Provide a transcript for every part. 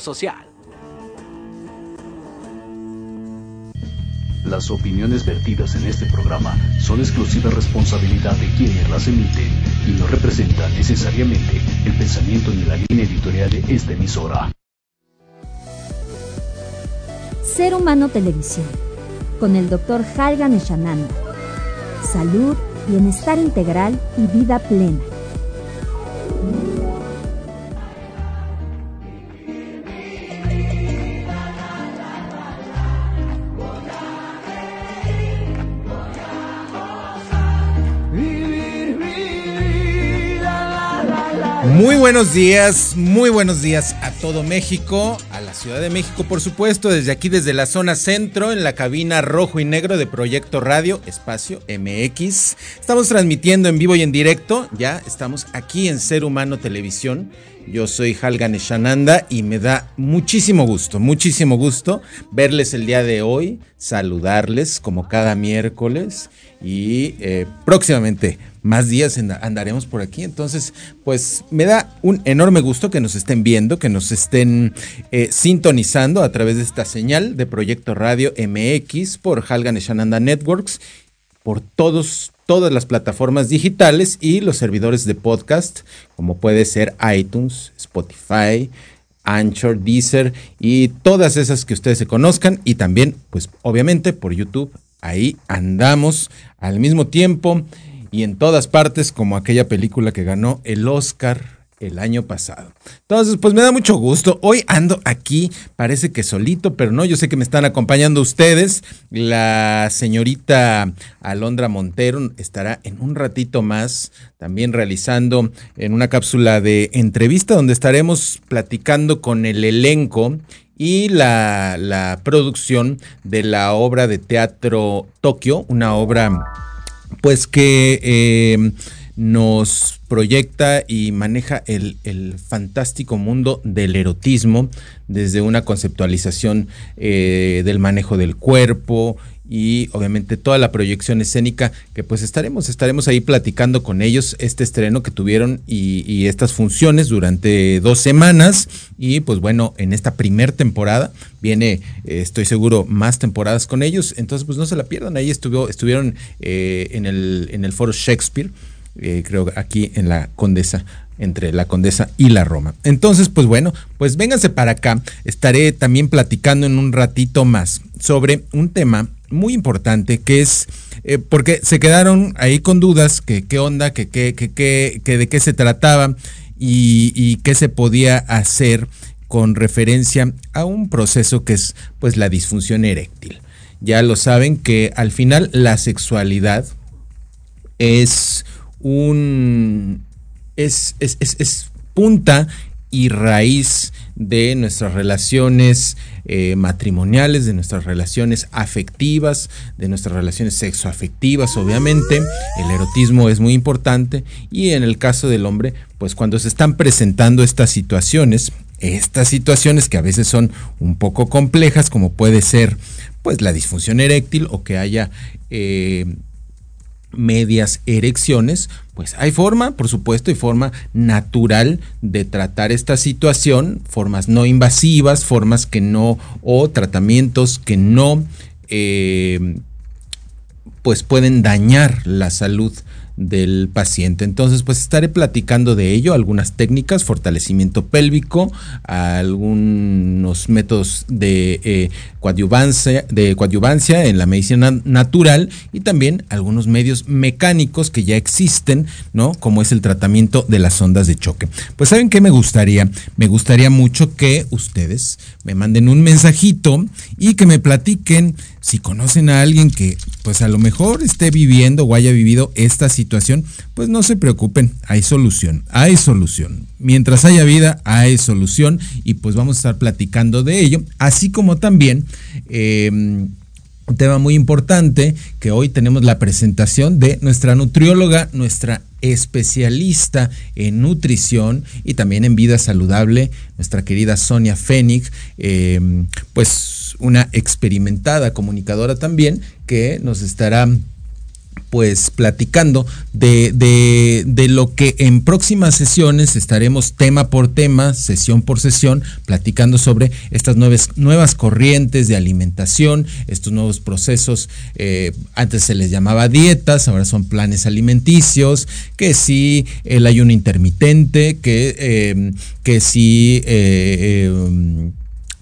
social. Las opiniones vertidas en este programa son exclusiva responsabilidad de quienes las emiten y no representan necesariamente el pensamiento ni la línea editorial de esta emisora. Ser Humano Televisión, con el Dr. Halgan Eshananda. Salud, bienestar integral y vida plena. Buenos días, muy buenos días a todo México, a la Ciudad de México por supuesto, desde aquí, desde la zona centro, en la cabina rojo y negro de Proyecto Radio Espacio MX. Estamos transmitiendo en vivo y en directo, ya estamos aquí en Ser Humano Televisión. Yo soy Halgan Eshananda y me da muchísimo gusto, muchísimo gusto verles el día de hoy, saludarles como cada miércoles y eh, próximamente más días andaremos por aquí. Entonces, pues me da un enorme gusto que nos estén viendo, que nos estén eh, sintonizando a través de esta señal de Proyecto Radio MX por Halgan Shananda Networks, por todos, todas las plataformas digitales y los servidores de podcast, como puede ser iTunes, Spotify, Anchor, Deezer y todas esas que ustedes se conozcan y también, pues obviamente por YouTube. Ahí andamos al mismo tiempo y en todas partes como aquella película que ganó el Oscar el año pasado. Entonces, pues me da mucho gusto. Hoy ando aquí, parece que solito, pero no, yo sé que me están acompañando ustedes. La señorita Alondra Montero estará en un ratito más también realizando en una cápsula de entrevista donde estaremos platicando con el elenco y la, la producción de la obra de teatro Tokio, una obra pues que eh, nos proyecta y maneja el, fantástico mundo del erotismo desde una conceptualización eh, del manejo del cuerpo y obviamente toda la proyección escénica que pues estaremos, estaremos ahí platicando con ellos este estreno que tuvieron y, estas funciones durante dos semanas y pues bueno, en esta primer temporada viene, eh, estoy seguro, más temporadas con ellos, entonces pues no se la pierdan, ahí estuvo, estuvieron eh, en, el, en el foro Shakespeare, eh, creo aquí en la Condesa entre la Condesa y la Roma. Entonces, pues bueno, pues vénganse para acá. Estaré también platicando en un ratito más sobre un tema muy importante que es eh, porque se quedaron ahí con dudas que qué onda, que, qué que, que, de qué se trataba y, y qué se podía hacer con referencia a un proceso que es pues la disfunción eréctil. Ya lo saben que al final la sexualidad es un es, es, es punta y raíz de nuestras relaciones eh, matrimoniales, de nuestras relaciones afectivas, de nuestras relaciones sexoafectivas, obviamente. El erotismo es muy importante y en el caso del hombre, pues cuando se están presentando estas situaciones, estas situaciones que a veces son un poco complejas, como puede ser pues la disfunción eréctil o que haya eh, medias erecciones, pues hay forma, por supuesto, y forma natural de tratar esta situación, formas no invasivas, formas que no, o tratamientos que no, eh, pues pueden dañar la salud del paciente. Entonces, pues estaré platicando de ello, algunas técnicas, fortalecimiento pélvico, algunos métodos de, eh, coadyuvancia, de en la medicina natural y también algunos medios mecánicos que ya existen, ¿no? Como es el tratamiento de las ondas de choque. Pues saben qué me gustaría? Me gustaría mucho que ustedes me manden un mensajito y que me platiquen si conocen a alguien que pues a lo mejor esté viviendo o haya vivido esta situación, pues no se preocupen, hay solución, hay solución. Mientras haya vida, hay solución y pues vamos a estar platicando de ello, así como también... Eh, un tema muy importante que hoy tenemos la presentación de nuestra nutrióloga, nuestra especialista en nutrición y también en vida saludable, nuestra querida Sonia Fénix, em, pues una experimentada comunicadora también que nos estará pues platicando de, de, de, lo que en próximas sesiones estaremos tema por tema, sesión por sesión, platicando sobre estas nuevas, nuevas corrientes de alimentación, estos nuevos procesos, eh, antes se les llamaba dietas, ahora son planes alimenticios, que sí el ayuno intermitente, que, eh, que sí... Eh, eh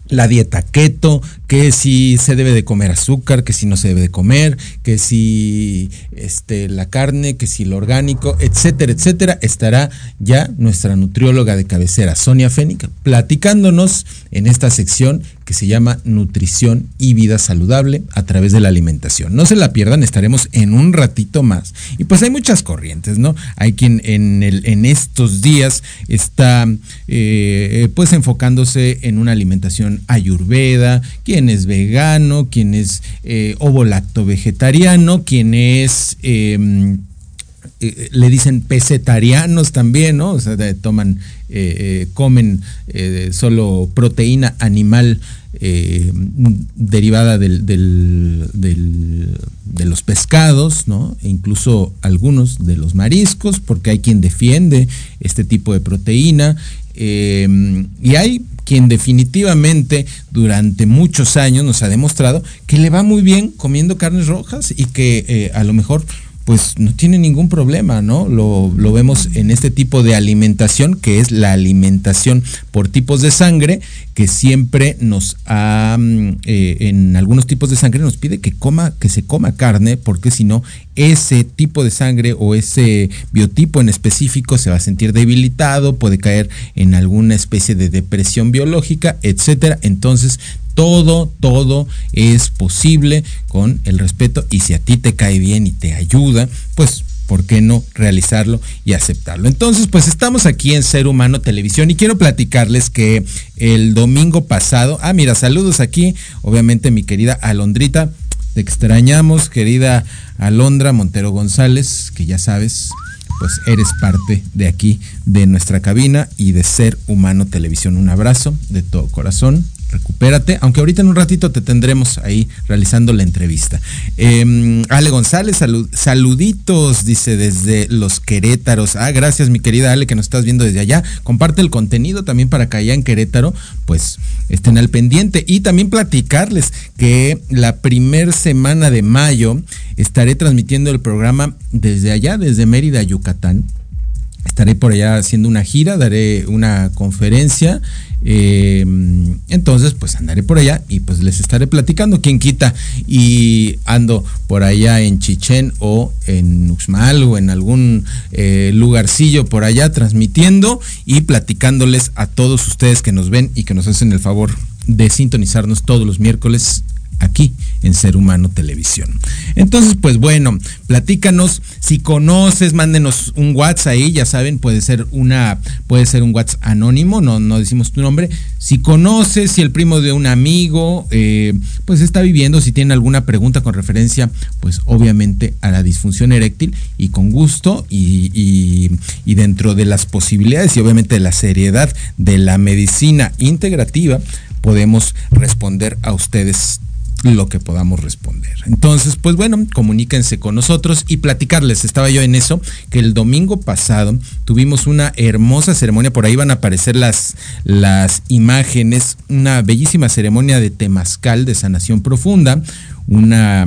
la dieta keto, que si se debe de comer azúcar, que si no se debe de comer, que si este, la carne, que si lo orgánico, etcétera, etcétera, estará ya nuestra nutrióloga de cabecera, Sonia Fénica, platicándonos en esta sección que se llama Nutrición y Vida Saludable a través de la alimentación. No se la pierdan, estaremos en un ratito más. Y pues hay muchas corrientes, ¿no? Hay quien en, el, en estos días está eh, pues enfocándose en una alimentación ayurveda, quien es vegano, quien es eh, ovo-lacto vegetariano, quien es... Em, eh, le dicen pesetarianos también, ¿no? O sea, toman, eh, eh, comen solo proteína animal derivada de los pescados, ¿no? E incluso algunos de los mariscos, porque hay quien defiende este tipo de proteína. y hay quien definitivamente durante muchos años nos ha demostrado que le va muy bien comiendo carnes rojas y que a lo mejor pues no tiene ningún problema, ¿no? Lo, vemos en este tipo de alimentación, que es la alimentación por tipos de sangre, que siempre nos ha, mm, eh, en algunos tipos de sangre nos pide que coma, que se coma carne, porque si no, ese tipo de sangre o ese biotipo en específico se va a sentir debilitado, puede caer en alguna especie de depresión biológica, etcétera. Entonces, todo, todo es posible con el respeto y si a ti te cae bien y te ayuda, pues ¿por qué no realizarlo y aceptarlo? Entonces, pues estamos aquí en Ser Humano Televisión y quiero platicarles que el domingo pasado, ah, mira, saludos aquí, obviamente mi querida Alondrita, te extrañamos, querida Alondra Montero González, que ya sabes, pues eres parte de aquí, de nuestra cabina y de Ser Humano Televisión. Un abrazo de todo corazón recupérate, aunque ahorita en un ratito te tendremos ahí realizando la entrevista. Em, Ale González, saluditos, dice desde los Querétaros. Ah, gracias mi querida Ale que nos estás viendo desde allá. Comparte el contenido también para que allá en Querétaro, pues estén al pendiente. Y también platicarles que la primer semana de mayo estaré transmitiendo el programa desde allá, desde Mérida, Yucatán estaré por allá haciendo una gira, daré una conferencia. Eh, entonces, pues andaré por allá y pues les estaré platicando. Quien quita y ando por allá en Chichén o en Uxmal o en algún eh, lugarcillo por allá transmitiendo y platicándoles a todos ustedes que nos ven y que nos hacen el favor de sintonizarnos todos los miércoles aquí en Ser Humano Televisión. Entonces, pues bueno, platícanos, si conoces, mándenos un WhatsApp ahí, ya saben, puede ser una, puede ser un WhatsApp anónimo, no, no decimos tu nombre. Si conoces, si el primo de un amigo, eh, pues está viviendo, si tiene alguna pregunta con referencia, pues obviamente a la disfunción eréctil y con gusto y, y, dentro de las posibilidades y obviamente de la seriedad de la medicina integrativa, podemos responder a ustedes lo que podamos responder. Entonces, pues bueno, comuníquense con nosotros y platicarles. Estaba yo en eso, que el domingo pasado tuvimos una hermosa ceremonia, por ahí van a aparecer las, las imágenes, una bellísima ceremonia de temazcal de sanación profunda, una,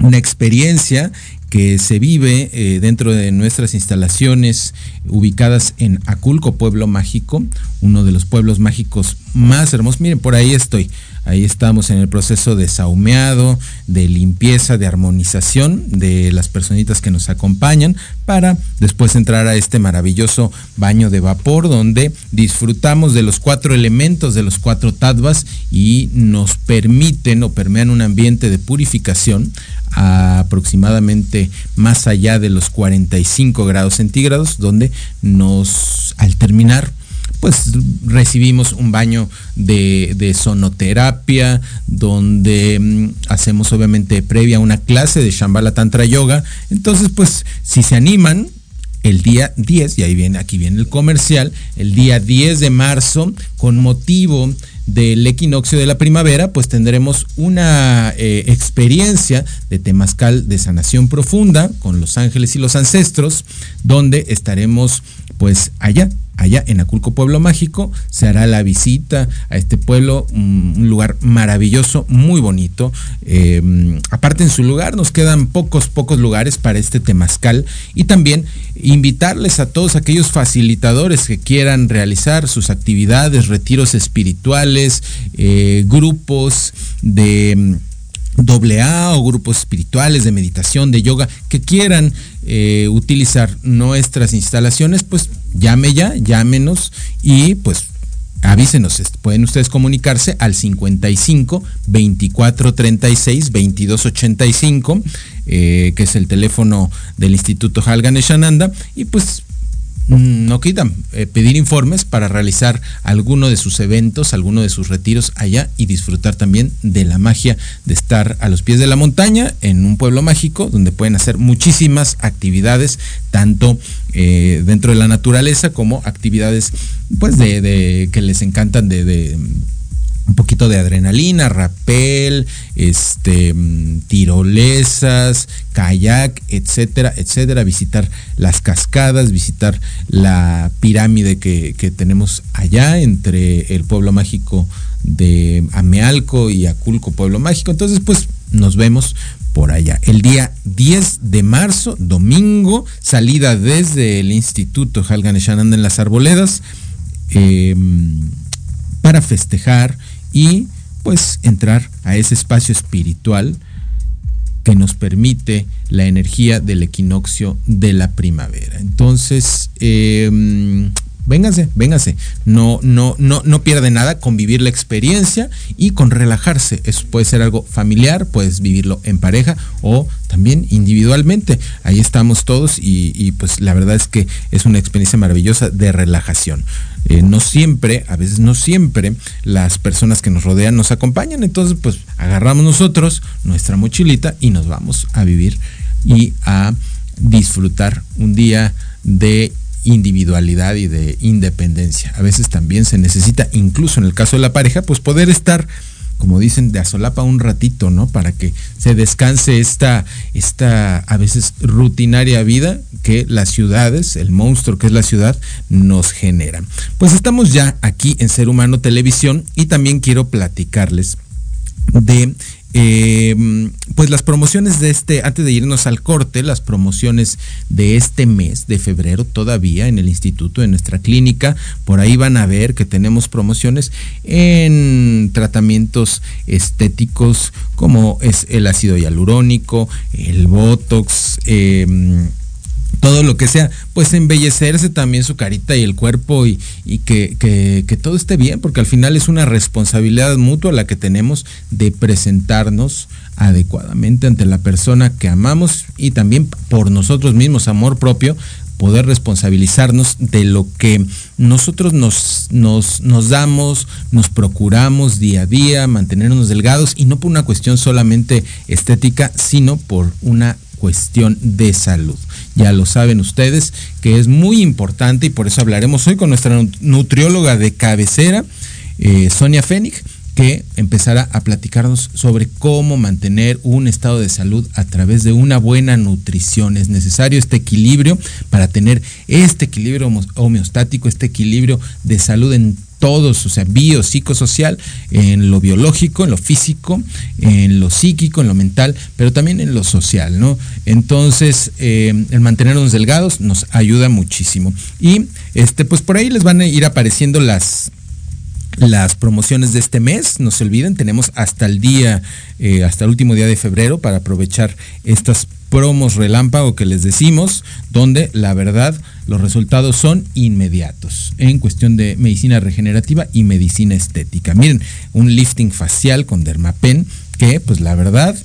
una experiencia que se vive eh, dentro de nuestras instalaciones ubicadas en Aculco, pueblo mágico, uno de los pueblos mágicos más hermosos. Miren, por ahí estoy. Ahí estamos en el proceso de saumeado, de limpieza, de armonización de las personitas que nos acompañan para después entrar a este maravilloso baño de vapor donde disfrutamos de los cuatro elementos de los cuatro tadvas y nos permiten o permean un ambiente de purificación aproximadamente más allá de los 45 grados centígrados donde nos al terminar pues recibimos un baño de, sonoterapia, donde mm, hacemos obviamente previa una clase de Shambhala Tantra Yoga. Entonces, pues, si se animan, el día 10, y ahí viene, aquí viene el comercial, el día 10 de marzo, con motivo del equinoccio de la primavera, pues tendremos una eh, experiencia de temazcal de sanación profunda con los ángeles y los ancestros, donde estaremos pues allá allá en Aculco Pueblo Mágico. Se hará la visita a este pueblo, un lugar maravilloso, muy bonito. Em, aparte en su lugar nos quedan pocos, pocos lugares para este temazcal y también invitarles a todos aquellos facilitadores que quieran realizar sus actividades, retiros espirituales, eh, grupos de doble A o grupos espirituales de meditación, de yoga, que quieran eh, utilizar nuestras instalaciones, pues llame ya, llámenos y pues avísenos, pueden ustedes comunicarse al 55 24 36 22 85, que es el teléfono del Instituto Halganeshananda, y pues Mm, no quitan eh, pedir informes para realizar alguno de sus eventos, alguno de sus retiros allá y disfrutar también de la magia de estar a los pies de la montaña en un pueblo mágico donde pueden hacer muchísimas actividades, tanto eh, dentro de la naturaleza como actividades pues de, que les encantan de un poquito de adrenalina, rapel, este, mm, tirolesas, kayak, etcétera, etcétera, visitar las cascadas, visitar la pirámide que, que tenemos allá entre el pueblo mágico de Amealco y Aculco, pueblo mágico. Entonces, pues nos vemos por allá. El día 10 de marzo, domingo, salida desde el Instituto Halganeshananda en las Arboledas em, para festejar y pues entrar a ese espacio espiritual que nos permite la energía del equinoccio de la primavera. Entonces, eh, véngase, véngase. No, no, no, no pierde nada con vivir la experiencia y con relajarse. Eso puede ser algo familiar, puedes vivirlo en pareja o también individualmente. Ahí estamos todos y, pues la verdad es que es una experiencia maravillosa de relajación. Eh, no siempre, a veces no siempre, las personas que nos rodean nos acompañan. Entonces, pues agarramos nosotros nuestra mochilita y nos vamos a vivir y a disfrutar un día de individualidad y de independencia. A veces también se necesita, incluso en el caso de la pareja, pues poder estar, como dicen, de asolapa un ratito, ¿no? Para que se descanse esta, esta a veces rutinaria vida que las ciudades, el monstruo que es la ciudad, nos generan. Pues estamos ya aquí en Ser Humano Televisión y también quiero platicarles de eh, pues las promociones de este, antes de irnos al corte, las promociones de este mes de febrero todavía en el instituto, en nuestra clínica, por ahí van a ver que tenemos promociones en tratamientos estéticos como es el ácido hialurónico, el botox, eh, todo lo que sea, pues embellecerse también su carita y el cuerpo y, que, que, todo esté bien, porque al final es una responsabilidad mutua la que tenemos de presentarnos adecuadamente ante la persona que amamos y también por nosotros mismos, amor propio, poder responsabilizarnos de lo que nosotros nos, nos, nos, damos, nos procuramos día a día, mantenernos delgados y no por una cuestión solamente estética, sino por una cuestión de salud. Ya lo saben ustedes que es muy importante y por eso hablaremos hoy con nuestra nutrióloga de cabecera, eh, Sonia Fénix, que empezará a platicarnos sobre cómo mantener un estado de salud a través de una buena nutrición. Es necesario este equilibrio para tener este equilibrio homeostático, este equilibrio de salud en todos, o sea, bio, psicosocial, en lo biológico, en lo físico, en lo psíquico, en lo mental, pero también en lo social, ¿no? Entonces, eh, el mantenernos delgados nos ayuda muchísimo. Y este, pues por ahí les van a ir apareciendo las las promociones de este mes. No se olviden, tenemos hasta el día, eh, hasta el último día de febrero para aprovechar estas promos relámpago que les decimos, donde la verdad los resultados son inmediatos en cuestión de medicina regenerativa y medicina estética. Miren, un lifting facial con dermapen que pues la verdad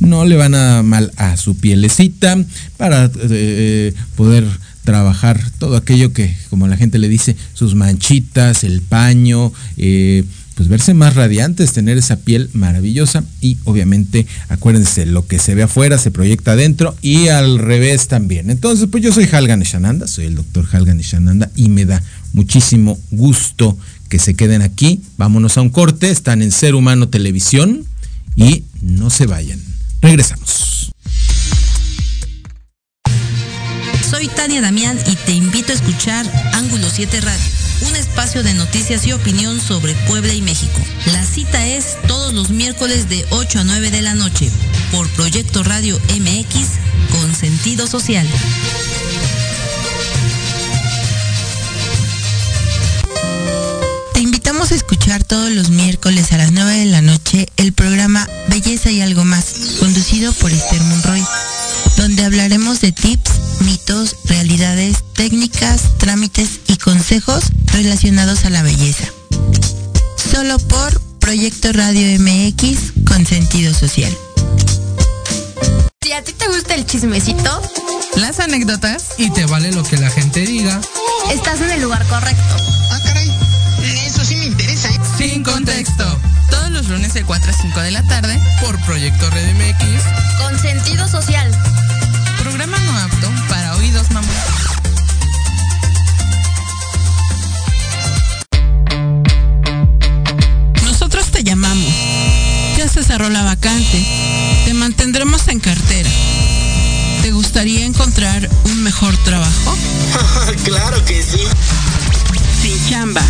no le van a mal a su pielecita para eh, poder trabajar todo aquello que, como la gente le dice, sus manchitas, el paño, eh, pues verse más radiantes, tener esa piel maravillosa y obviamente acuérdense, lo que se ve afuera se proyecta adentro y al revés también. Entonces, pues yo soy Halgan Ishananda, soy el doctor Halgan Ishananda y me da muchísimo gusto que se queden aquí. Vámonos a un corte. Están en Ser Humano Televisión y no se vayan. Regresamos. Soy Tania Damián y te invito a escuchar Ángulo 7 Radio, un espacio de noticias y opinión sobre Puebla y México. La cita es todos los miércoles de 8 a 9 de la noche por Proyecto Radio MX con sentido social. Te invitamos a escuchar todos los miércoles a las 9 de la noche el programa Belleza y algo más, conducido por Esther Monroy, donde hablaremos de tips, mitos, realidades, técnicas, trámites y consejos relacionados a la belleza. Solo por Proyecto Radio MX con sentido social. Si a ti te gusta el chismecito, las anécdotas y te vale lo que la gente diga, estás en el lugar correcto. Ah, caray. Eso sí me interesa. ¿eh? Sin contexto. Todos los lunes de 4 a 5 de la tarde por Proyecto Red MX con sentido social. Programa no apto para oídos mamá. Nosotros te llamamos. Ya se cerró la vacante. Te mantendremos en cartera. ¿Te gustaría encontrar un mejor trabajo? claro que sí. Sin chamba.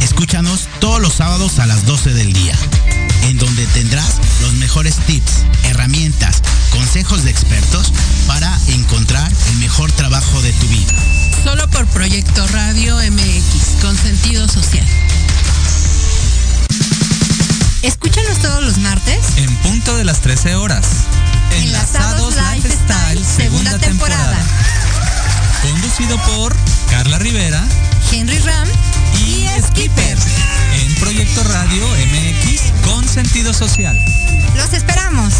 Escúchanos todos los sábados a las 12 del día, en donde tendrás los mejores tips, herramientas, consejos de expertos para encontrar el mejor trabajo de tu vida. Solo por Proyecto Radio MX, con sentido social. Escúchanos todos los martes en punto de las 13 horas. Enlazados Lifestyle, segunda temporada. Conducido por Carla Rivera, Henry Ram y Skipper. En Proyecto Radio MX con sentido social. Los esperamos.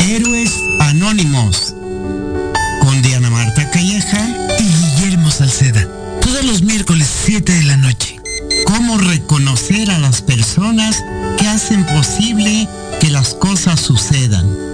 Héroes Anónimos. Con Diana Marta Calleja y Guillermo Salceda. Todos los miércoles 7 de la noche. Cómo reconocer a las personas que hacen posible que las cosas sucedan.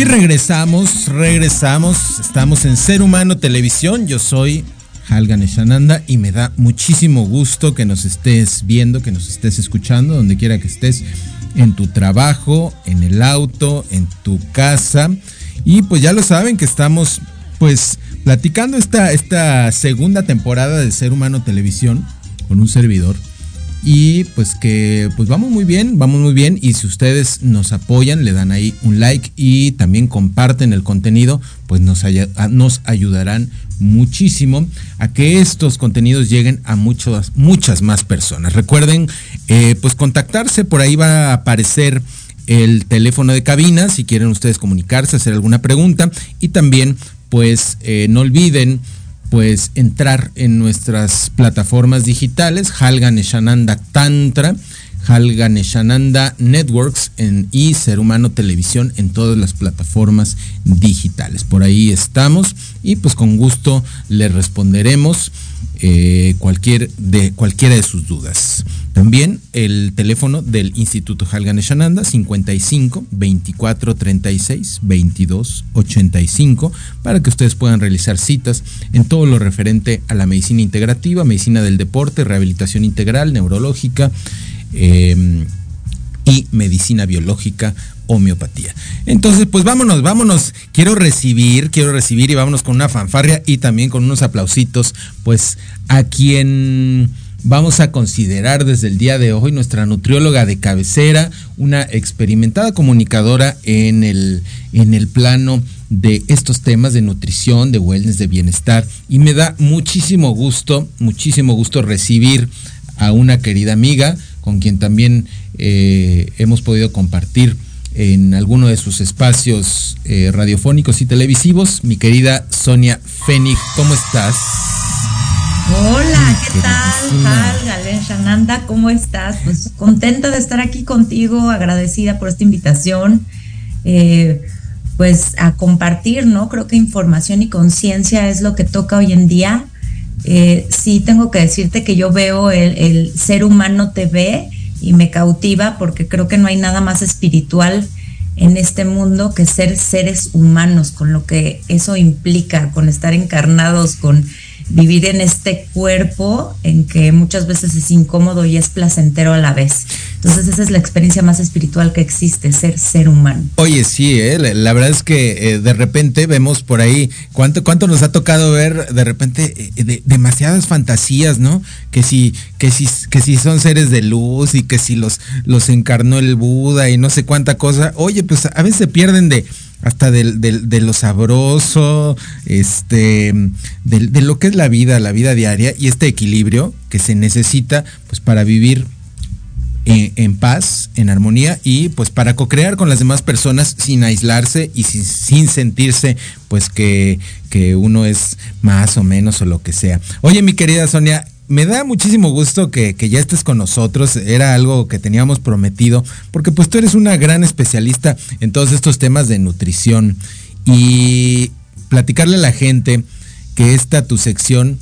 Y regresamos, regresamos. Estamos en Ser Humano Televisión. Yo soy Halgan Eshananda y me da muchísimo gusto que nos estés viendo, que nos estés escuchando, donde quiera que estés, en tu trabajo, en el auto, en tu casa. Y pues ya lo saben que estamos pues platicando esta, esta segunda temporada de Ser Humano Televisión con un servidor. Y pues que pues vamos muy bien, vamos muy bien. Y si ustedes nos apoyan, le dan ahí un like y también comparten el contenido, pues nos, nos ayudarán muchísimo a que estos contenidos lleguen a muchas, muchas más personas. Recuerden, eh, pues contactarse, por ahí va a aparecer el teléfono de cabina si quieren ustedes comunicarse, hacer alguna pregunta y también pues eh, no olviden pues entrar en nuestras plataformas digitales, Halgan Eshananda Tantra, Halganeshananda Networks y Ser Humano Televisión en todas las plataformas digitales. Por ahí estamos y pues con gusto le responderemos eh, cualquier de, cualquiera de sus dudas. También el teléfono del Instituto Halganeshananda 55 24 36 22 85 para que ustedes puedan realizar citas en todo lo referente a la medicina integrativa, medicina del deporte, rehabilitación integral, neurológica eh, y medicina biológica homeopatía. Entonces, pues vámonos, vámonos. Quiero recibir, quiero recibir y vámonos con una fanfarria y también con unos aplausitos, pues a quien vamos a considerar desde el día de hoy nuestra nutrióloga de cabecera, una experimentada comunicadora en el, en el plano de estos temas de nutrición, de wellness, de bienestar. Y me da muchísimo gusto, muchísimo gusto recibir a una querida amiga con quien también eh, hemos podido compartir en alguno de sus espacios eh, radiofónicos y televisivos. Mi querida Sonia Fénix, ¿cómo estás? Hola, ¿qué tal? Galen Shananda, ¿cómo estás? Pues contenta de estar aquí contigo, agradecida por esta invitación, eh, pues a compartir, ¿no? Creo que información y conciencia es lo que toca hoy en día. Eh, sí, tengo que decirte que yo veo el, el ser humano TV y me cautiva porque creo que no hay nada más espiritual en este mundo que ser seres humanos, con lo que eso implica, con estar encarnados, con vivir en este cuerpo en que muchas veces es incómodo y es placentero a la vez. Entonces esa es la experiencia más espiritual que existe, ser ser humano. Oye, sí, ¿eh? la verdad es que eh, de repente vemos por ahí, ¿cuánto, cuánto nos ha tocado ver de repente eh, demasiadas fantasías, ¿no? Que si, que, si, que si son seres de luz y que si los, los encarnó el Buda y no sé cuánta cosa. Oye, pues a veces se pierden de hasta de, lo sabroso, este, de, lo que es la vida, la vida diaria y este equilibrio que se necesita pues para vivir en, paz, en armonía y pues para co-crear con las demás personas sin aislarse y sin, sin sentirse pues que, que uno es más o menos o lo que sea. Oye mi querida Sonia, me da muchísimo gusto que, ya estés con nosotros. Era algo que teníamos prometido, porque pues tú eres una gran especialista en todos estos temas de nutrición. Y platicarle a la gente que esta tu sección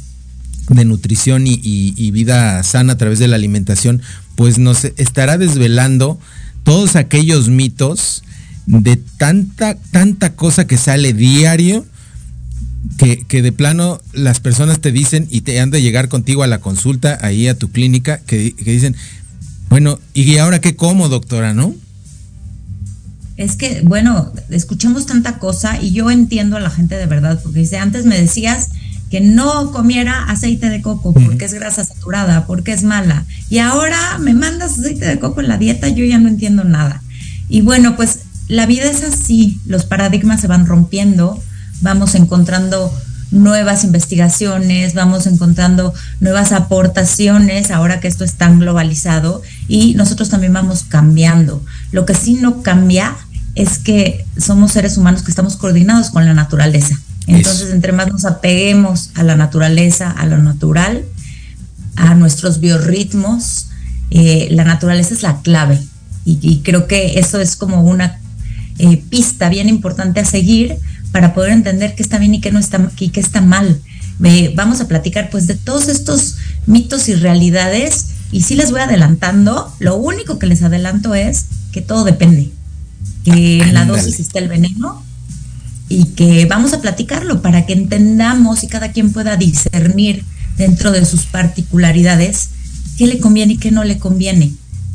de nutrición y, vida sana a través de la alimentación, pues nos estará desvelando todos aquellos mitos de tanta, tanta cosa que sale diario que, de plano las personas te dicen y te han de llegar contigo a la consulta, ahí a tu clínica, que, dicen, bueno, ¿y ahora qué como, doctora, no? Es que, bueno, escuchamos tanta cosa y yo entiendo a la gente de verdad, porque dice, antes me decías que no comiera aceite de coco porque es grasa saturada, porque es mala. Y ahora me mandas aceite de coco en la dieta, yo ya no entiendo nada. Y bueno, pues la vida es así, los paradigmas se van rompiendo, vamos encontrando nuevas investigaciones, vamos encontrando nuevas aportaciones ahora que esto es tan globalizado y nosotros también vamos cambiando. Lo que sí no cambia es que somos seres humanos que estamos coordinados con la naturaleza. Entonces, entre más nos apeguemos a la naturaleza, a lo natural, a nuestros biorritmos, eh, la naturaleza es la clave. Y, creo que eso es como una eh, pista bien importante a seguir para poder entender qué está bien y qué no está, y qué está mal. vamos a platicar pues de todos estos mitos y realidades y si les voy adelantando, lo único que les adelanto es que todo depende, que en la dosis está el veneno y que vamos a platicarlo para que entendamos y cada quien pueda discernir dentro de sus particularidades qué le conviene y qué no le conviene.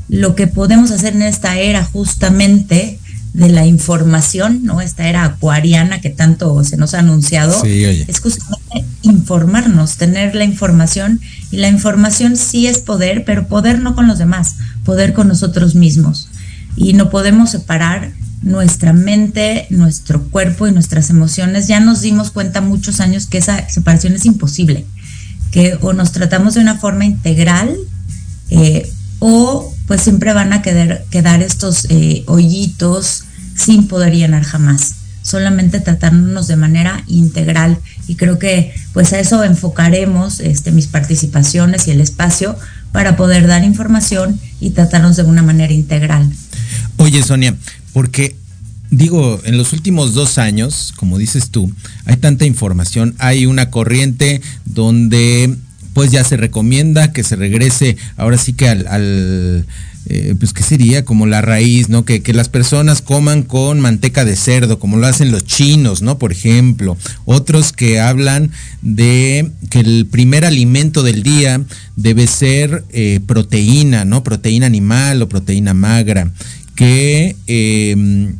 Lo que podemos hacer en esta era justamente de la información, ¿no? Esta era acuariana que tanto se nos ha anunciado, es justamente informarnos, tener la información y la información sí es poder, pero poder no con los demás, poder con nosotros mismos. Y no podemos separar nuestra mente, nuestro cuerpo y nuestras emociones. Ya nos dimos cuenta muchos años que esa separación es imposible, que o nos tratamos de una forma integral eh, o pues siempre van a quedar, quedar estos eh, hoyitos sin poder llenar jamás, solamente tratándonos de manera integral. Y creo que pues a eso enfocaremos este, mis participaciones y el espacio para poder dar información y tratarnos de una manera integral. Oye, Sonia, porque digo, en los últimos dos años, como dices tú, hay tanta información, hay una corriente donde pues ya se recomienda que se regrese ahora sí que al, eh, pues qué sería como la raíz, ¿no? Que, que, las personas coman con manteca de cerdo, como lo hacen los chinos, ¿no? Por ejemplo. Otros que hablan de que el primer alimento del día debe ser eh, proteína, ¿no? Proteína animal o proteína magra. Que eh,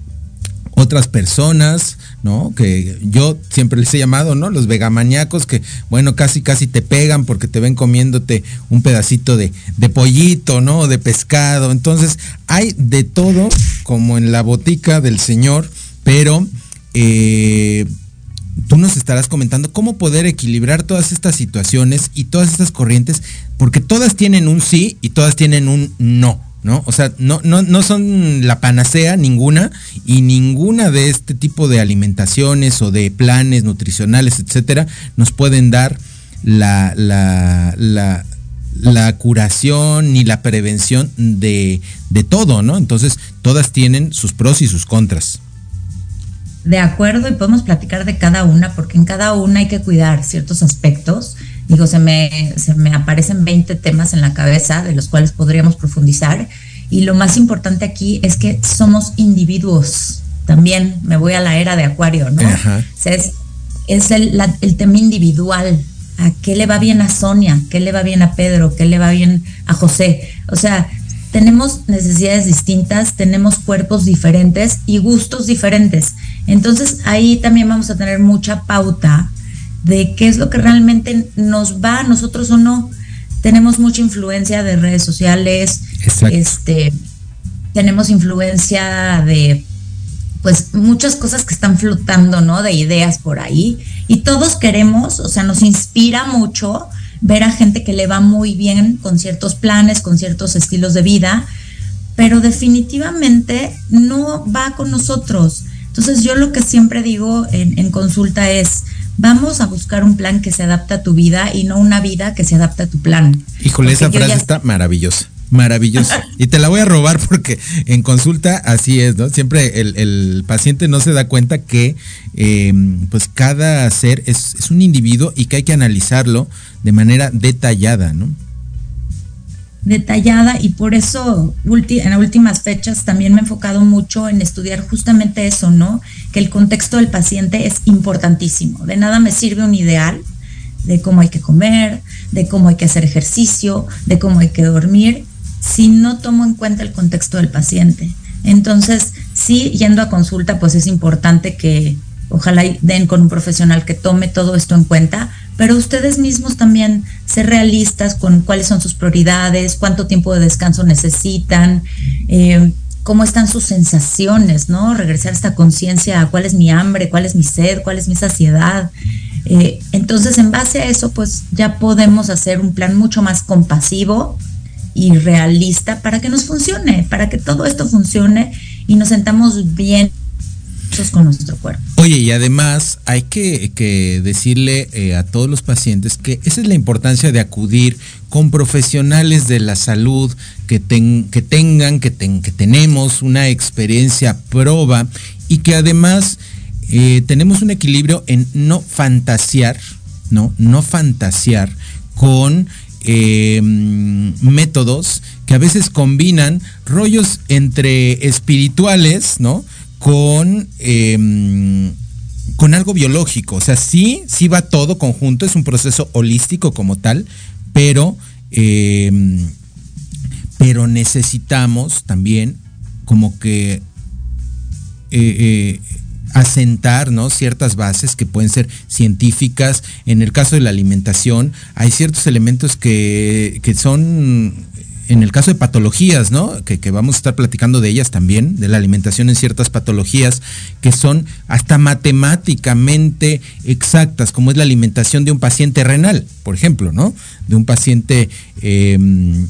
otras personas, ¿no? Que yo siempre les he llamado, ¿no? Los vegamaniacos que, bueno, casi casi te pegan porque te ven comiéndote un pedacito de, de pollito, ¿no? De pescado. Entonces, hay de todo como en la botica del Señor, pero eh, tú nos estarás comentando cómo poder equilibrar todas estas situaciones y todas estas corrientes, porque todas tienen un sí y todas tienen un no. ¿No? O sea, no, no, no son la panacea ninguna y ninguna de este tipo de alimentaciones o de planes nutricionales, etcétera, nos pueden dar la, la, la, la curación ni la prevención de, de todo, ¿no? Entonces, todas tienen sus pros y sus contras. De acuerdo, y podemos platicar de cada una, porque en cada una hay que cuidar ciertos aspectos Digo, se me, se me aparecen 20 temas en la cabeza de los cuales podríamos profundizar. Y lo más importante aquí es que somos individuos. También me voy a la era de Acuario, ¿no? es, es el, el tema individual. ¿A qué le va bien a Sonia? ¿Qué le va bien a Pedro? ¿Qué le va bien a José? O sea, tenemos necesidades distintas, tenemos cuerpos diferentes y gustos diferentes. Entonces ahí también vamos a tener mucha pauta de qué es lo que realmente nos va a nosotros o no. Tenemos mucha influencia de redes sociales, este, tenemos influencia de pues muchas cosas que están flotando, ¿no? De ideas por ahí. Y todos queremos, o sea, nos inspira mucho ver a gente que le va muy bien con ciertos planes, con ciertos estilos de vida, pero definitivamente no va con nosotros. Entonces yo lo que siempre digo en, en consulta es, vamos a buscar un plan que se adapte a tu vida y no una vida que se adapte a tu plan. Híjole, esa frase está maravillosa. Maravillosa. y te la voy a robar porque en consulta así es, ¿no? Siempre el, paciente no se da cuenta que em, pues cada ser es, es un individuo y que hay que analizarlo de manera detallada, ¿no? Detallada y por eso en las últimas fechas también me he enfocado mucho en estudiar justamente eso, ¿no? Que el contexto del paciente es importantísimo. De nada me sirve un ideal de cómo hay que comer, de cómo hay que hacer ejercicio, de cómo hay que dormir, si no tomo en cuenta el contexto del paciente. Entonces, sí, yendo a consulta, pues es importante que ojalá den con un profesional que tome todo esto en cuenta, pero ustedes mismos también ser realistas con cuáles son sus prioridades, cuánto tiempo de descanso necesitan, eh, cómo están sus sensaciones, ¿no? Regresar esta conciencia cuál es mi hambre, cuál es mi sed, cuál es mi saciedad. Eh, entonces, en base a eso, pues ya podemos hacer un plan mucho más compasivo y realista para que nos funcione, para que todo esto funcione y nos sentamos bien con nuestro cuerpo. Oye, y además hay que, decirle eh, a todos los pacientes que esa es la importancia de acudir con profesionales de la salud que, que tengan, que, que tenemos una experiencia proba y que además eh, tenemos un equilibrio en no fantasear, ¿no? No fantasear con em, métodos que a veces combinan rollos entre espirituales, ¿no? Con, em, con algo biológico. O sea, sí, sí va todo conjunto, es un proceso holístico como tal, pero, em, pero necesitamos también como que eh, eh, asentar ¿no? ciertas bases que pueden ser científicas. En el caso de la alimentación, hay ciertos elementos que, que son en el caso de patologías, ¿no? Que, vamos a estar platicando de ellas también, de la alimentación en ciertas patologías que son hasta matemáticamente exactas, como es la alimentación de un paciente renal, por ejemplo, ¿no? De un paciente em,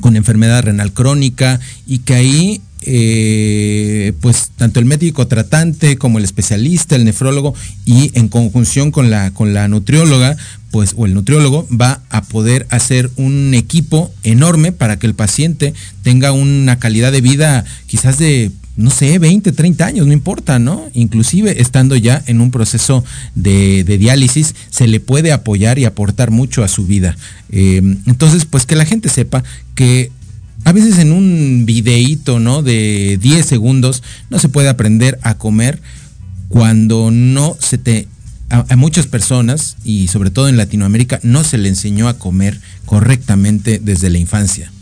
con enfermedad renal crónica y que ahí eh, pues tanto el médico tratante como el especialista, el nefrólogo y en conjunción con la, con la nutrióloga, pues, o el nutriólogo va a poder hacer un equipo enorme para que el paciente tenga una calidad de vida quizás de no sé, 20, 30 años, no importa, ¿no? Inclusive estando ya en un proceso de, diálisis, se le puede apoyar y aportar mucho a su vida. Eh, entonces, pues que la gente sepa que a veces en un videíto, ¿no? De 10 segundos no se puede aprender a comer cuando no se te... A, muchas personas, y sobre todo en Latinoamérica, no se le enseñó a comer correctamente desde la infancia.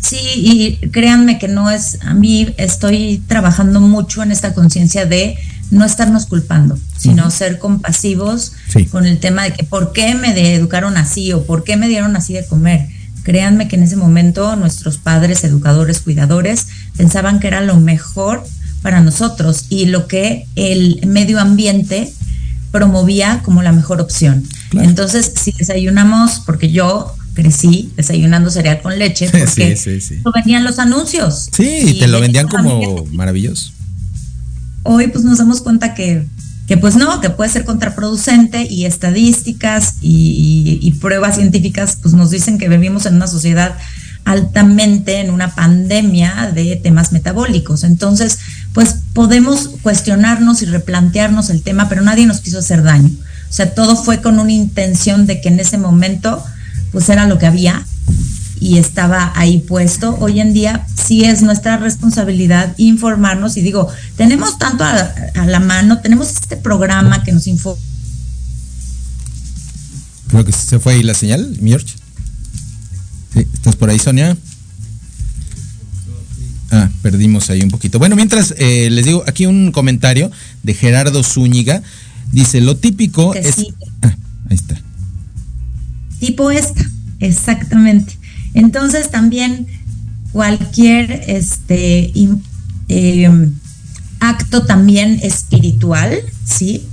Sí, y créanme que no es, a mí estoy trabajando mucho en esta conciencia de no estarnos culpando, sino ser compasivos con el tema de que por qué me educaron así o por qué me dieron así de comer. Créanme que en ese momento nuestros padres, educadores, cuidadores, pensaban que era lo mejor para nosotros y lo que el medio ambiente promovía como la mejor opción. Entonces, si desayunamos, porque yo crecí desayunando cereal con leche porque lo vendían los anuncios. Sí, y te lo vendían como maravilloso. Hoy pues nos damos cuenta que, que pues no, que puede ser contraproducente y estadísticas y, y, pruebas científicas pues nos dicen que vivimos en una sociedad altamente en una pandemia de temas metabólicos. Entonces, pues podemos cuestionarnos y replantearnos el tema, pero nadie nos quiso hacer daño. O sea, todo fue con una intención de que en ese momento pues era lo que había y estaba ahí puesto. Hoy en día sí es nuestra responsabilidad informarnos y digo, tenemos tanto a, la mano, tenemos este programa que nos informa. Creo que se fue ahí la señal, George. Sí, ¿Estás por ahí, Sonia? Ah, perdimos ahí un poquito. Bueno, mientras eh, les digo aquí un comentario de Gerardo Zúñiga. Dice, lo típico es... Ah, ahí está tipo esta, exactamente. Entonces también cualquier este, em, acto también espiritual, ¿sí?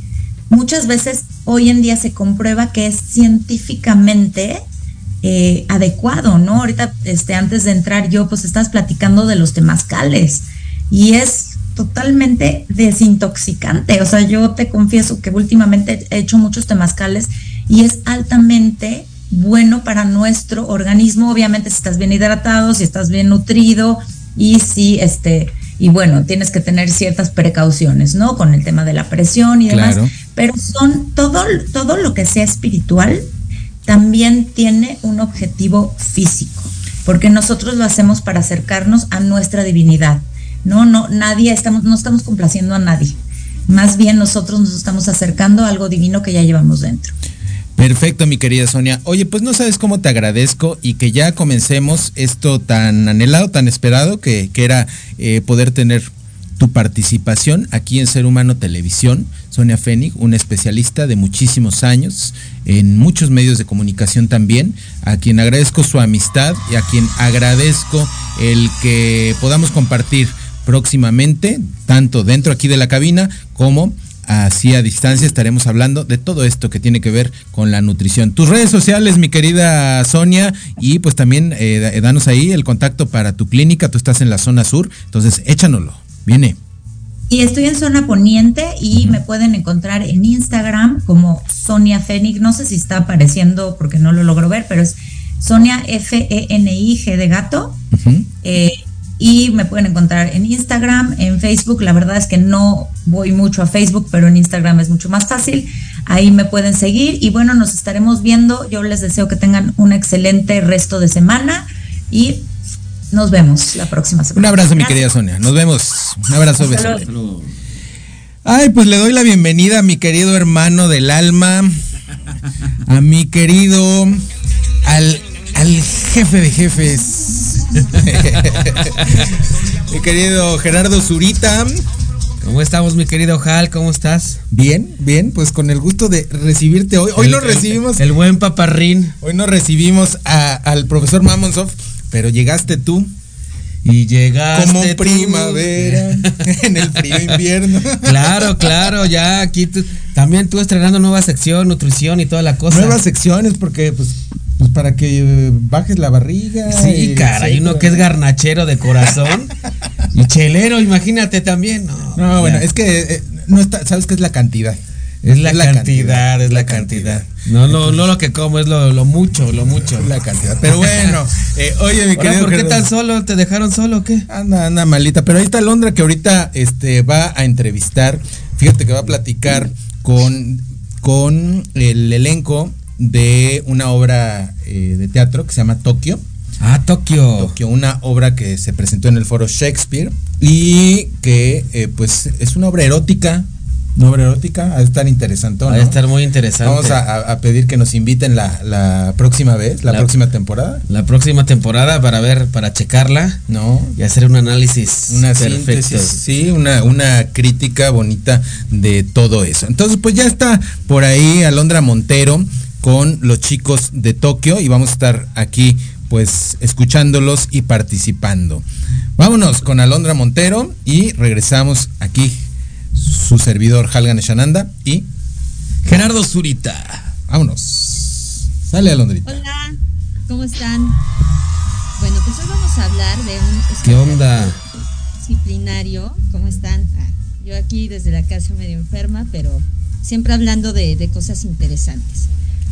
Muchas veces hoy en día se comprueba que es científicamente eh, adecuado, ¿no? Ahorita, este, antes de entrar yo, pues estás platicando de los temazcales y es totalmente desintoxicante. O sea, yo te confieso que últimamente he hecho muchos temazcales y es altamente bueno para nuestro organismo, obviamente si estás bien hidratado, si estás bien nutrido y si este y bueno, tienes que tener ciertas precauciones, ¿no? Con el tema de la presión y demás, pero son todo todo lo que sea espiritual también tiene un objetivo físico, porque nosotros lo hacemos para acercarnos a nuestra divinidad. No, no, nadie estamos no estamos complaciendo a nadie. Más bien nosotros nos estamos acercando a algo divino que ya llevamos dentro. Perfecto, mi querida Sonia. Oye, pues no sabes cómo te agradezco y que ya comencemos esto tan anhelado, tan esperado, que, era eh, poder tener tu participación aquí en Ser Humano Televisión. Sonia Fénix, una especialista de muchísimos años en muchos medios de comunicación también, a quien agradezco su amistad y a quien agradezco el que podamos compartir próximamente, tanto dentro aquí de la cabina como así a distancia estaremos hablando de todo esto que tiene que ver con la nutrición. Tus redes sociales, mi querida Sonia, y pues también eh, danos ahí el contacto para tu clínica. Tú estás en la zona sur, entonces échanoslo. Viene. Y estoy en zona poniente y me pueden encontrar en Instagram como Sonia Fénix. No sé si está apareciendo porque no lo logro ver, pero es Sonia F-E-N-I-G de gato y me pueden encontrar en Instagram, en Facebook. La verdad es que no voy mucho a Facebook, pero en Instagram es mucho más fácil. Ahí me pueden seguir y bueno, nos estaremos viendo. Yo les deseo que tengan un excelente resto de semana y nos vemos la próxima semana. Un abrazo, mi querida Sonia. Nos vemos. Un abrazo. Beso. Ay, pues le doy la bienvenida a mi querido hermano del alma, a mi querido, al, al jefe de jefes, mi querido Gerardo Zurita. ¿Cómo estamos, mi querido Hal? ¿Cómo estás? Bien, bien, pues con el gusto de recibirte hoy. Hoy lo recibimos. El, buen paparrín. Hoy no recibimos al profesor Mamonsov, pero llegaste tú. Y llegaste como primavera en el frío invierno. Claro, claro, ya aquí tú, también tú estrenando nueva sección, nutrición y toda la cosa. Nuevas secciones porque pues pues para que bajes la barriga. Sí, cara, y uno que es garnachero de corazón. Y chelero, imagínate también. No, No, bueno, es que eh, no está, ¿sabes qué es la cantidad? Es la, cantidad, es la cantidad. No, no, no lo que como, es lo, lo mucho, lo mucho. La cantidad. Pero bueno, eh, oye, mi querido. ¿Por qué Gerardo. tan solo? ¿Te dejaron solo o qué? Anda, anda malita. Pero ahí está Londra que ahorita este, va a entrevistar. Fíjate que va a platicar con, con el elenco de una obra eh, de teatro que se llama Tokio. Ah, Tokio. Tokio, una obra que se presentó en el foro Shakespeare y que eh, pues es una obra erótica. Una obra erótica, ha de estar interesante. Va a estar muy interesante. Vamos a, a- a pedir que nos inviten la, la próxima vez, la, La- próxima temporada. La próxima temporada para ver, para checarla No, y hacer un análisis una perfecto. síntesis, sí, una, una crítica bonita de todo eso. Entonces, pues ya está por ahí Alondra Montero con los chicos de Tokio y vamos a estar aquí pues escuchándolos y participando. Vámonos con Alondra Montero y regresamos aquí su servidor Halgan Shananda y Gerardo Zurita. vámonos. Sale Alondrita. Hola, ¿cómo están? Bueno, pues hoy vamos a hablar de un ¿Qué onda? disciplinario. ¿Cómo están? Ah, yo aquí desde la casa medio enferma, pero siempre hablando de, de cosas interesantes.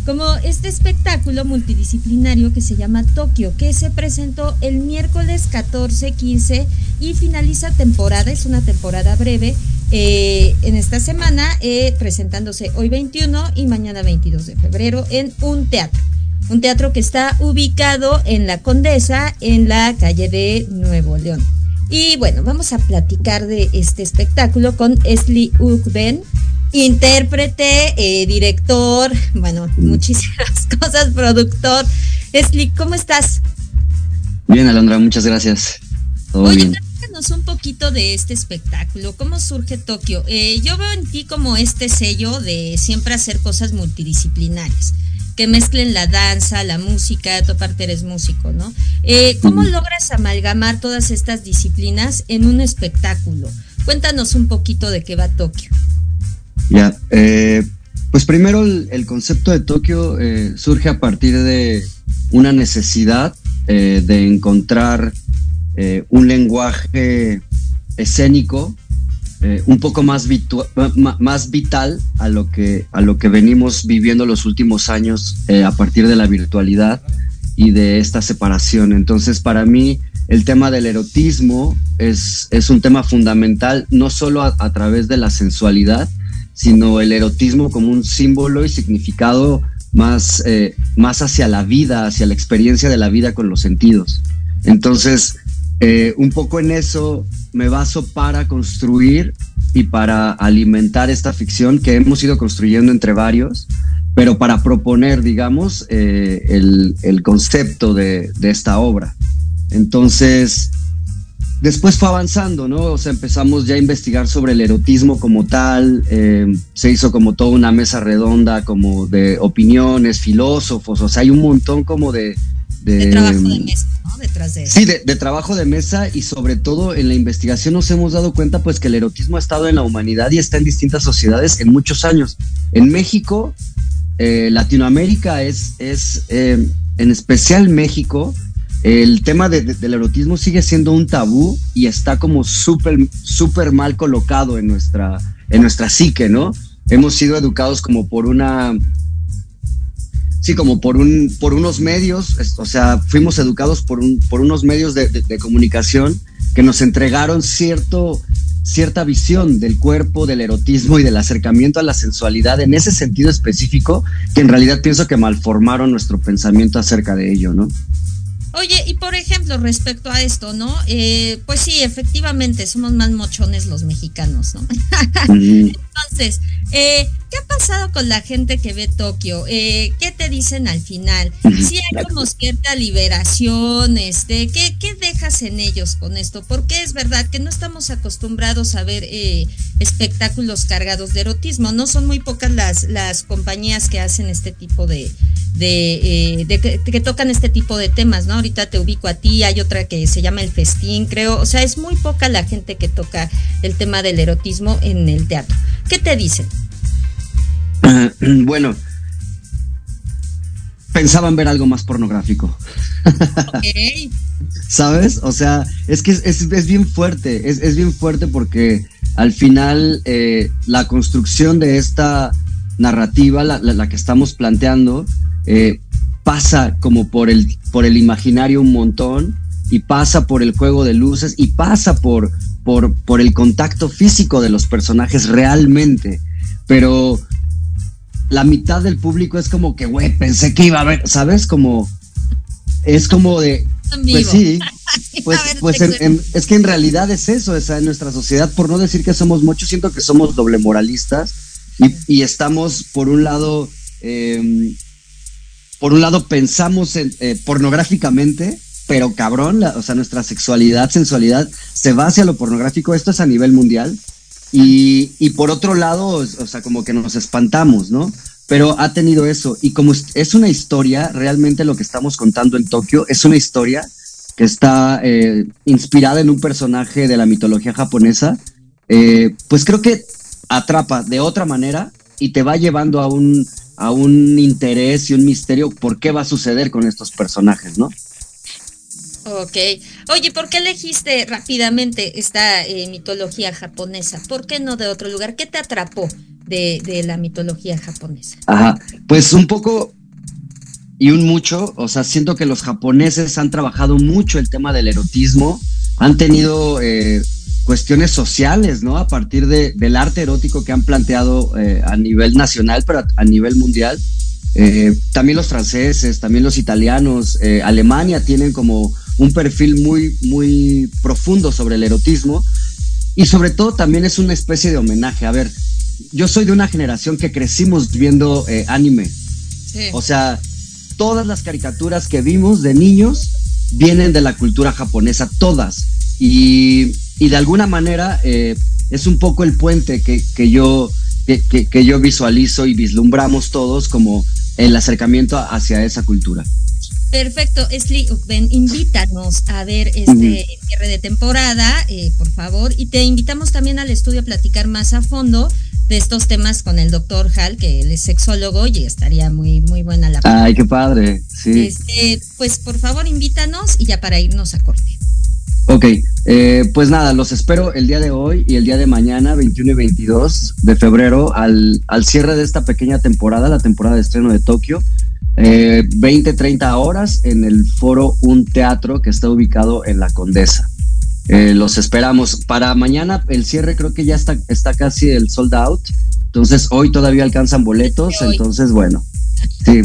Como este espectáculo multidisciplinario que se llama Tokio, que se presentó el miércoles 14, 15 y finaliza temporada, es una temporada breve, eh, en esta semana, eh, presentándose hoy 21 y mañana 22 de febrero en un teatro. Un teatro que está ubicado en la Condesa, en la calle de Nuevo León. Y bueno, vamos a platicar de este espectáculo con Esli Ukben, intérprete, eh, director, bueno, muchísimas cosas, productor. Esli, ¿cómo estás? Bien, Alondra, muchas gracias. Todo Oye, bien. un poquito de este espectáculo. ¿Cómo surge Tokio? Eh, yo veo en ti como este sello de siempre hacer cosas multidisciplinarias, que mezclen la danza, la música, tu aparte eres músico, ¿no? Eh, ¿Cómo logras amalgamar todas estas disciplinas en un espectáculo? Cuéntanos un poquito de qué va Tokio. Ya, eh, pues primero el, el concepto de Tokio eh, surge a partir de una necesidad eh, de encontrar eh, un lenguaje escénico eh, un poco más, más vital a lo, que, a lo que venimos viviendo los últimos años eh, a partir de la virtualidad y de esta separación. Entonces, para mí, el tema del erotismo es, es un tema fundamental, no solo a, a través de la sensualidad, sino el erotismo como un símbolo y significado más, eh, más hacia la vida, hacia la experiencia de la vida con los sentidos. Entonces, eh, un poco en eso me baso para construir y para alimentar esta ficción que hemos ido construyendo entre varios, pero para proponer, digamos, eh, el, el concepto de, de esta obra. Entonces, después fue avanzando, ¿no? O sea, empezamos ya a investigar sobre el erotismo como tal, eh, se hizo como toda una mesa redonda, como de opiniones, filósofos, o sea, hay un montón como de... de- De trabajo de mesa, ¿no? Detrás de eso. Sí, de, de trabajo de mesa y sobre todo en la investigación nos hemos dado cuenta pues que el erotismo ha estado en la humanidad y está en distintas sociedades en muchos años. En México, eh, Latinoamérica es, es eh, en especial México, el tema de- de- del erotismo sigue siendo un tabú y está como súper mal colocado en nuestra, en nuestra psique, ¿no? Hemos sido educados como por una Sí, como por un, por unos medios, o sea, fuimos educados por un, por unos medios de, de- de comunicación que nos entregaron cierto, cierta visión del cuerpo, del erotismo y del acercamiento a la sensualidad en ese sentido específico, que en realidad pienso que malformaron nuestro pensamiento acerca de ello, ¿no? Oye, y por ejemplo, respecto a esto, ¿no? Eh, pues sí, efectivamente, somos más mochones los mexicanos, ¿no? Entonces, eh, ¿qué ha pasado con la gente que ve Tokio? Eh, ¿Qué te dicen al final? Si hay como cierta liberación, este, ¿qué, qué dejas en ellos con esto? Porque es verdad que no estamos acostumbrados a ver eh, espectáculos cargados de erotismo, no son muy pocas las, las compañías que hacen este tipo de, de, eh, de que, que tocan este tipo de temas, ¿no? Ahorita te ubico a ti, hay otra que se llama El Festín, creo, o sea, es muy poca la gente que toca el tema del erotismo en el teatro. ¿Qué te dicen? bueno, pensaban ver algo más pornográfico. ¿Sabes? O sea, es que es, es- es bien fuerte, es, es bien fuerte porque al final eh, la construcción de esta narrativa, la, la- la que estamos planteando, eh, pasa como por el, por el imaginario un montón y pasa por el juego de luces y pasa por, por, por el contacto físico de los personajes realmente. Pero la mitad del público es como que, güey, pensé que iba a ver, ¿sabes? Como, es como de, pues sí, pues, pues en- en- es que en realidad es eso, sea, en nuestra sociedad, por no decir que somos muchos, siento que somos doble moralistas y, y estamos, por un lado, eh, por un lado pensamos en, eh, pornográficamente, pero cabrón, la- o sea, nuestra sexualidad, sensualidad se va hacia lo pornográfico, esto es a nivel mundial, y, y por otro lado, o sea, como que nos espantamos, ¿no? Pero ha tenido eso, y como es- es una historia, realmente lo que estamos contando en Tokio es una historia que está eh, inspirada en un personaje de la mitología japonesa, eh, pues creo que atrapa de otra manera y te va llevando a un, a un interés y un misterio por qué va a suceder con estos personajes, ¿no? Ok. Oye, ¿por qué elegiste rápidamente esta eh, mitología japonesa? ¿Por qué no de otro lugar? ¿Qué te atrapó de, la mitología japonesa? Ajá, pues un poco y un mucho, o sea, siento que los japoneses han trabajado mucho el tema del erotismo, han tenido eh, cuestiones sociales, ¿no? A partir de- del arte erótico que han planteado eh, a nivel nacional, pero a, nivel mundial. También los franceses, también los italianos, Alemania tienen como un perfil muy, muy profundo sobre el erotismo y sobre todo también es una especie de homenaje. A ver, yo soy de una generación que crecimos viendo eh, anime. O sea, todas las caricaturas que vimos de niños vienen de la cultura japonesa, todas. Y, y de alguna manera eh, es un poco el puente que, que yo, que, que- que yo visualizo y vislumbramos todos como el acercamiento hacia esa cultura. Perfecto, Esli Ukben, invítanos a ver este cierre de temporada, eh, por favor, y te invitamos también al estudio a platicar más a fondo de estos temas con el doctor Hall, que él es sexólogo y estaría muy, muy buena la Ay, qué padre, sí. Este, pues por favor invítanos y ya para irnos a corte. Ok, eh, pues nada, los espero el día de hoy y el día de mañana, 21 y 22 de febrero, al, al cierre de esta pequeña temporada, la temporada de estreno de Tokio. Eh, 20, 30 horas en el foro Un Teatro que está ubicado en La Condesa. Eh, los esperamos. Para mañana el cierre creo que ya está, está casi el sold out. Entonces hoy todavía alcanzan boletos. Entonces bueno, sí.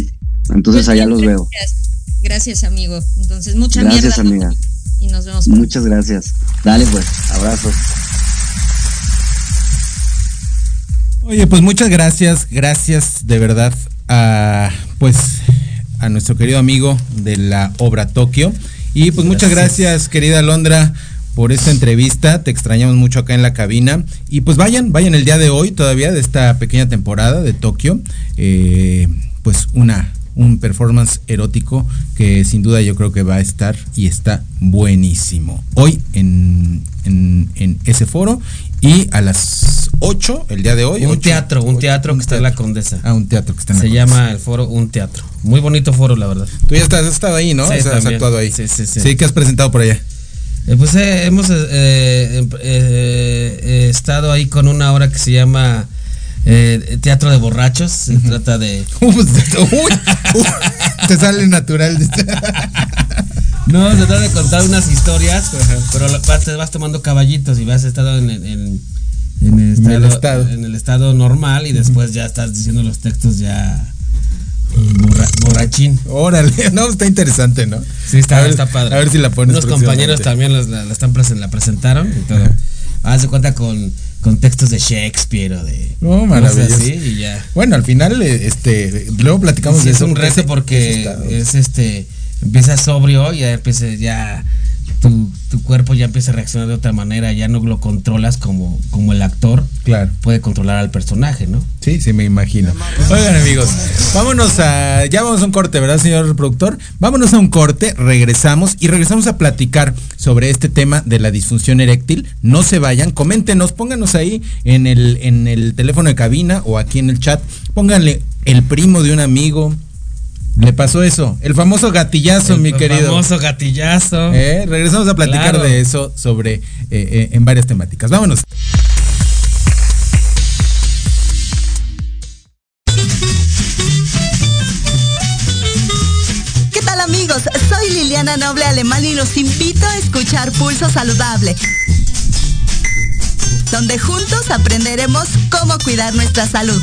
Entonces allá los veo. Gracias, gracias, amigo. Entonces, mucha Gracias mierda amiga. y nos vemos pronto. Muchas gracias. Dale pues, abrazos. Oye, pues muchas gracias, gracias de verdad a pues a nuestro querido amigo de la obra Tokio. Y pues muchas gracias, querida Londra, por esta entrevista. Te extrañamos mucho acá en la cabina. Y pues vayan, vayan el día de hoy todavía de esta pequeña temporada de Tokio. Eh, pues una un performance erótico que sin duda yo creo que va a estar y está buenísimo. Hoy en, en, en ese foro y a las 8, el día de hoy. Un teatro, un teatro que está en la Condesa. Ah, un teatro que está en la Se Condesa. llama el foro Un Teatro. Muy bonito foro, la verdad. Tú ya estás, has estado ahí, ¿no? Sí, O sea, has actuado ahí. Sí, sí, sí. Sí, que has presentado por allá. Eh, pues eh, hemos eh, eh, eh, eh, estado ahí con una obra que se llama eh, Teatro de Borrachos. Se trata de. Uy, uy, te sale natural. No, se trata de contar unas historias, pero vas, te vas tomando caballitos y vas estado en, en- en el En el estado, estado. en el estado normal y después ya estás diciendo los textos ya borra- borrachín. Órale, no, está interesante, ¿no? Sí, está, A ver- está padre. A ver si la pones. Unos compañeros también los- la, la están la presentaron y todo. Haz de cuenta con, con textos de Shakespeare o de. No, maravilloso. así y ya. Bueno, al final, eh, este, luego platicamos Sí, de es eso, un reto porque estado. es este. Empiezas sobrio y ya empieza ya. Tu, tu cuerpo ya empieza a reaccionar de otra manera, ya no lo controlas como, como el actor Claro. puede controlar al personaje, ¿no? Sí, sí, me imagino. Oigan, amigos, vámonos a. Ya vamos a un corte, ¿verdad, señor productor? Vámonos a un corte, regresamos y regresamos a platicar sobre este tema de la disfunción eréctil. No se vayan, coméntenos, pónganos ahí en el, en el teléfono de cabina o aquí en el chat. Pónganle el primo de un amigo, Le pasó eso, el famoso gatillazo, mi querido. El famoso gatillazo. ¿Eh? Regresamos a platicar de eso sobre eh, eh, en varias temáticas. Vámonos. ¿Qué tal amigos? Soy Liliana Noble Alemán y los invito a escuchar Pulso Saludable donde juntos aprenderemos cómo cuidar nuestra salud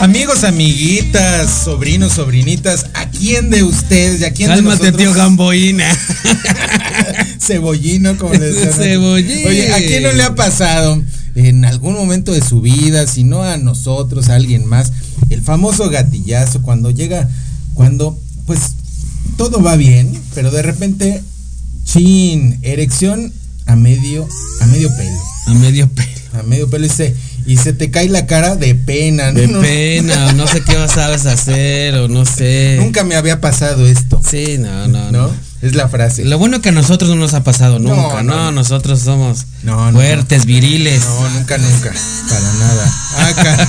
Amigos, amiguitas, sobrinos, sobrinitas, ¿a quién de ustedes y a quién Cálmate, de nosotros? tío Gamboína. Cebollino, como les decían. Cebollín. Oye, ¿a quién no le ha pasado en algún momento de su vida, si no a nosotros, a alguien más, el famoso gatillazo cuando llega, cuando pues todo va bien, pero de repente, chin, erección a medio, a medio pelo. A medio pelo. A medio pelo y se y se te cae la cara de pena, ¿no? De pena, o no sé qué sabes hacer, o no sé. Nunca me había pasado esto. Sí, no, no, no. Es la frase. Lo bueno que a nosotros no nos ha pasado nunca, no, nosotros somos fuertes, viriles. No, nunca, nunca. Para nada. Acá.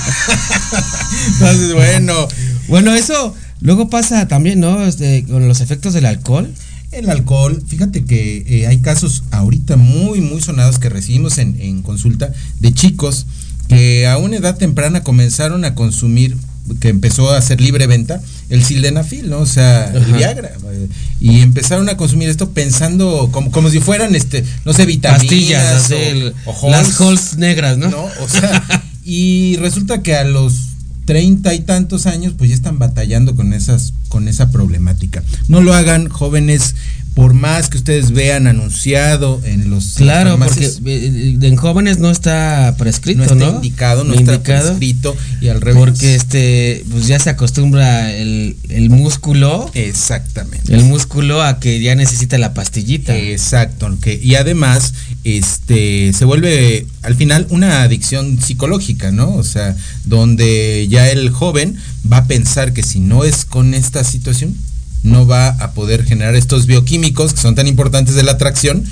Entonces, bueno. Bueno, eso luego pasa también, ¿no? Este, con los efectos del alcohol. El alcohol, fíjate que eh, hay casos ahorita muy, muy sonados que recibimos en, en consulta de chicos que a una edad temprana comenzaron a consumir que empezó a hacer libre venta el sildenafil, ¿no? O sea, el Viagra. Y empezaron a consumir esto pensando como, como si fueran, este, no sé, vitaminas. Pastillas, o, las holes negras, ¿no? ¿no? O sea, y resulta que a los treinta y tantos años, pues ya están batallando con esas, con esa problemática. No lo hagan, jóvenes por más que ustedes vean anunciado en los claro porque eh, en jóvenes no está prescrito no está indicado no, está prescrito y al revés. Porque este pues ya se acostumbra el, el, músculo. Exactamente. El músculo a que ya necesita la pastillita. Exacto que, y además este se vuelve al final una adicción psicológica no o sea donde ya el joven va a pensar que si no es con esta situación no va a poder generar estos bioquímicos que son tan importantes de la atracción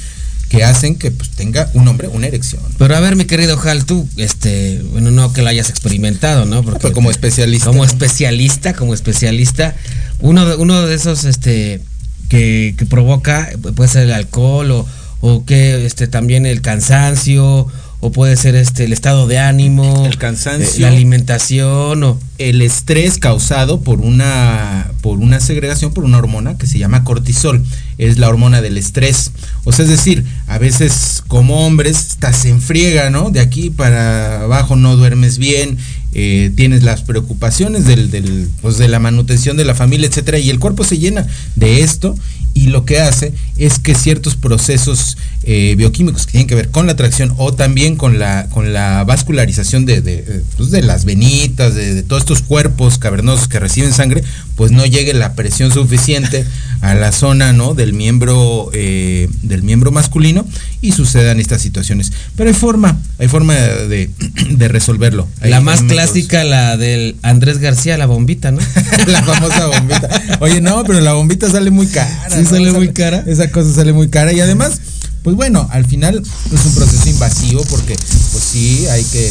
que hacen que pues, tenga un hombre una erección. Pero a ver, mi querido Hal, tú, este, bueno, no que lo hayas experimentado, ¿no? Porque como especialista. Como especialista, como especialista, uno de, uno de esos, este, que, que provoca, puede ser el alcohol o, o que, este, también el cansancio o puede ser este el estado de ánimo, el cansancio, eh, la alimentación o el estrés causado por una por una segregación por una hormona que se llama cortisol, es la hormona del estrés. O sea, es decir, a veces como hombres estás en friega, ¿no? De aquí para abajo no duermes bien, eh, tienes las preocupaciones del, pues de la manutención de la familia, etcétera, y el cuerpo se llena de esto y lo que hace es que ciertos procesos eh, bioquímicos que tienen que ver con la atracción o también con la, con la vascularización de, eh, pues de las venitas, de, todos estos cuerpos cavernosos que reciben sangre, pues no llegue la presión suficiente a la zona ¿no? del, miembro, eh, del miembro masculino y sucedan estas situaciones. Pero hay forma, hay forma de, resolverlo. la más clásica, la del Andrés García, la bombita, ¿no? la famosa bombita. Oye, no, pero la bombita sale muy cara. Sí, sale muy cara. Esa cosa sale muy cara y además pues bueno, al final es un proceso invasivo porque pues sí, hay que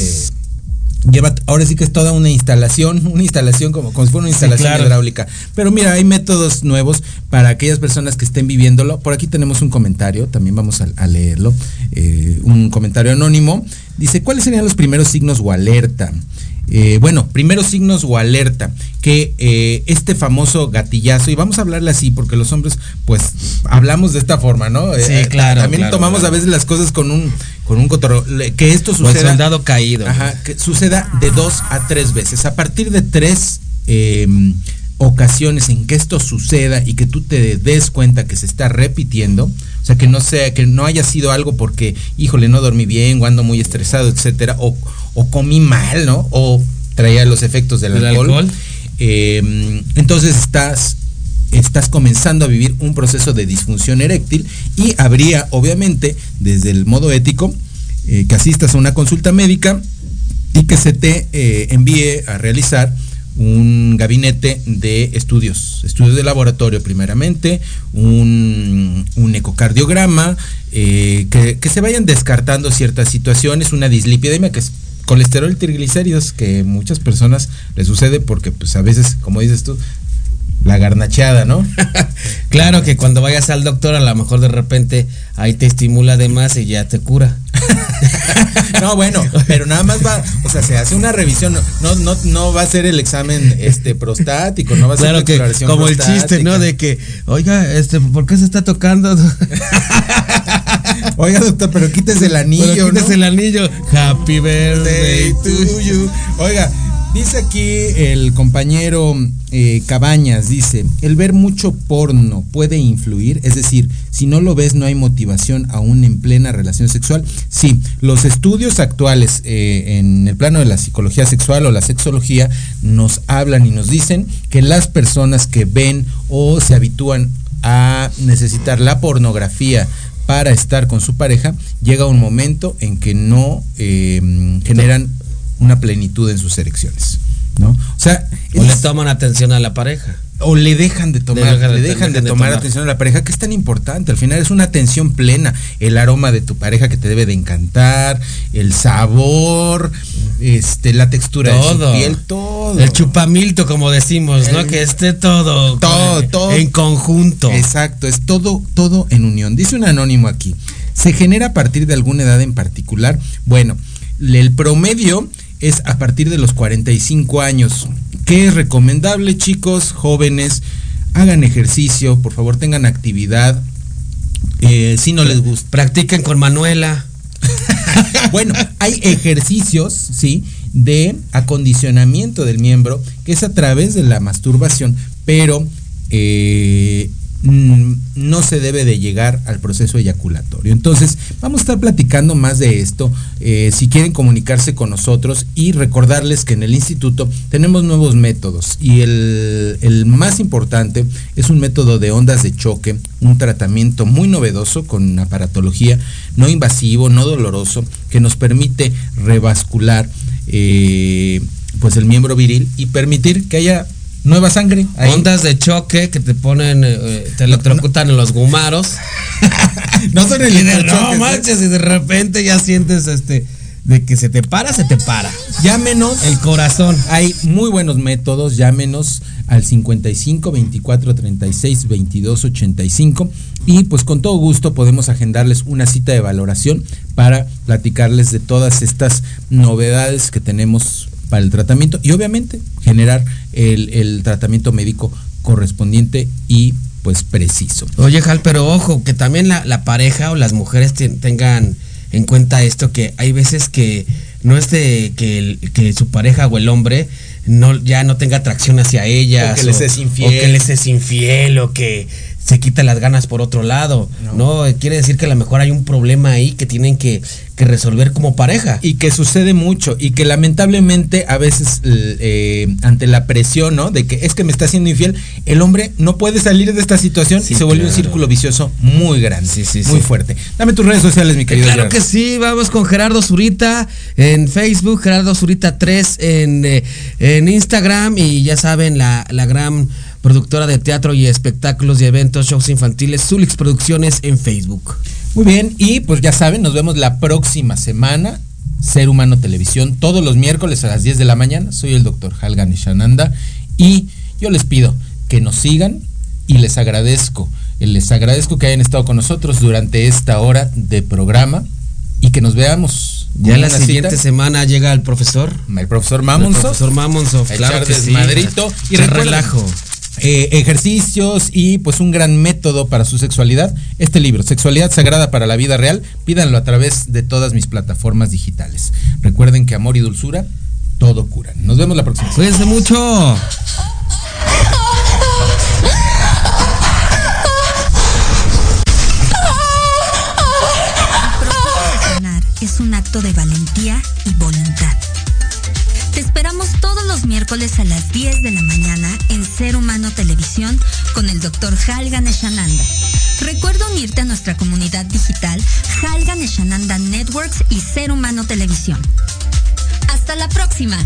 lleva ahora sí que es toda una instalación, una instalación como, como si fuera una instalación hidráulica. Pero mira, hay métodos nuevos para aquellas personas que estén viviéndolo. Por aquí tenemos un comentario, también vamos a, leerlo, eh, un comentario anónimo. Dice, ¿cuáles serían los primeros signos o alerta? Eh, bueno, primeros signos o alerta que eh, este famoso gatillazo, y vamos a hablarle así, porque los hombres, pues, hablamos de esta forma, ¿no? Sí, Eh, claro, También claro, tomamos claro. a veces las cosas con un, con un cotorro. Que esto O el suceda. soldado caído. Ajá, que suceda de dos a tres veces. A partir de tres eh, ocasiones en que esto suceda y que tú te des cuenta que se está repitiendo, o sea, que no sea, que no haya sido algo porque, híjole, no dormí bien o ando muy estresado, etcétera, o, o comí mal, ¿no? O traía los efectos del ¿Del alcohol. alcohol? Eh, entonces estás estás comenzando a vivir un proceso de disfunción eréctil y habría, obviamente, desde el modo ético, eh, que asistas a una consulta médica y que se te eh, envíe a realizar un gabinete de estudios, estudios de laboratorio primeramente, un, un ecocardiograma, eh, que, que se vayan descartando ciertas situaciones, una dislipidemia que es colesterol y triglicéridos que muchas personas les sucede porque pues a veces, como dices tú, la garnacheada, ¿no? Claro que cuando vayas al doctor, a lo mejor de repente ahí te estimula de más y ya te cura. No, bueno, pero nada más va, o sea, se hace una revisión, no, no, no va a ser el examen este prostático, no va a ser Claro la que, como el chiste, ¿no? De que, oiga, este, ¿por qué se está tocando? Oiga, doctor, pero quítese el anillo, Pero ¿no? quítese el anillo. Happy birthday to you. Oiga, dice aquí el compañero eh, Cabañas, dice, el ver mucho porno puede influir, es decir, si no lo ves no hay motivación aún en plena relación sexual. Sí, los estudios actuales eh, en el plano de la psicología sexual o la sexología nos hablan y nos dicen que las personas que ven o se habitúan a necesitar la pornografía para estar con su pareja, llega un momento en que no eh, generan una plenitud en sus erecciones. ¿No? O sea, O le toman atención a la pareja. o le dejan de tomar, Le de- le dejan de dejan de tomar tomar. atención a la pareja, que es tan importante. Al final es una atención plena. El aroma de tu pareja que te debe de encantar, el sabor, este, la textura Todo. de su piel, todo. El chupamilto, como decimos, ¿no? Que esté todo. Todo, con- todo. En conjunto. Exacto, es todo, todo en unión. Dice un anónimo aquí. ¿Se genera a partir de alguna edad en particular? Bueno, el promedio es a partir de los 45 años. ¿Qué es recomendable, chicos, jóvenes? Hagan ejercicio, por favor, tengan actividad. Eh, si no les gusta. Practiquen con Manuela. Bueno, hay ejercicios, ¿sí? De acondicionamiento del miembro, que es a través de la masturbación, pero eh, no se debe de llegar al proceso eyaculatorio. Entonces, vamos a estar platicando más de esto. eh, si quieren comunicarse con nosotros y recordarles que en el instituto tenemos nuevos métodos y el, más importante es un método de ondas de choque, un tratamiento muy novedoso con aparatología no invasivo, no doloroso, que nos permite revascular eh, pues el miembro viril y permitir que haya nueva sangre. ahí. Ondas de choque que te ponen, eh, te electrocutan en los gumaros. No son Y de- No ¿eh? manches, y de repente ya sientes este. De que se te para, se te para. Llámenos. El corazón. Hay muy buenos métodos. Llámenos al 55 24 36 22 85 y pues con todo gusto podemos agendarles una cita de valoración para platicarles de todas estas novedades que tenemos para el tratamiento y obviamente generar el, el tratamiento médico correspondiente y pues preciso. Oye, Jal, pero ojo, que también la, la pareja o las mujeres ten- tengan en cuenta esto, que hay veces que no es de que, el- que su pareja o el hombre no, ya no tenga atracción hacia ellas. O que les es infiel. O que les es infiel, o que se quita las ganas por otro lado. No, quiere decir que a lo mejor hay un problema ahí que tienen que, que resolver como pareja. Y que sucede mucho y que lamentablemente a veces eh, ante la presión, ¿no? De que es que me está haciendo infiel, el hombre no puede salir de esta situación y se vuelve un círculo vicioso muy grande, sí, muy sí. fuerte. Dame tus redes sociales, mi querido. Claro Gerardo. que sí, vamos con Gerardo Zurita en Facebook, Gerardo Zurita 3 en, eh, en Instagram y ya saben, la, la gran productora de teatro y espectáculos y eventos, shows infantiles, Zulix Producciones en Facebook. Muy bien, y pues ya saben, nos vemos la próxima semana. Ser Humano Televisión, todos los miércoles a las 10 de la mañana. Soy el doctor Halgan Shananda y yo les pido que nos sigan y les agradezco, les agradezco que hayan estado con nosotros durante esta hora de programa y que nos veamos Ya la siguiente semana llega el profesor. El profesor Mamonsov. El profesor claro que sí. Madrito. Y relajo. Eh, ejercicios y pues un gran método para su sexualidad. Este libro, Sexualidad Sagrada para la Vida Real, pídanlo a través de todas mis plataformas digitales. Recuerden que amor y dulzura todo curan. Nos vemos la próxima. Cuídense mucho. es un acto de valentía y voluntad. Te esperamos todos los miércoles a las 10 de la mañana en Ser Humano Televisión con el Dr. Halgan Eshananda. Recuerda unirte a nuestra comunidad digital Halgan Eshananda Networks y Ser Humano Televisión. Hasta la próxima.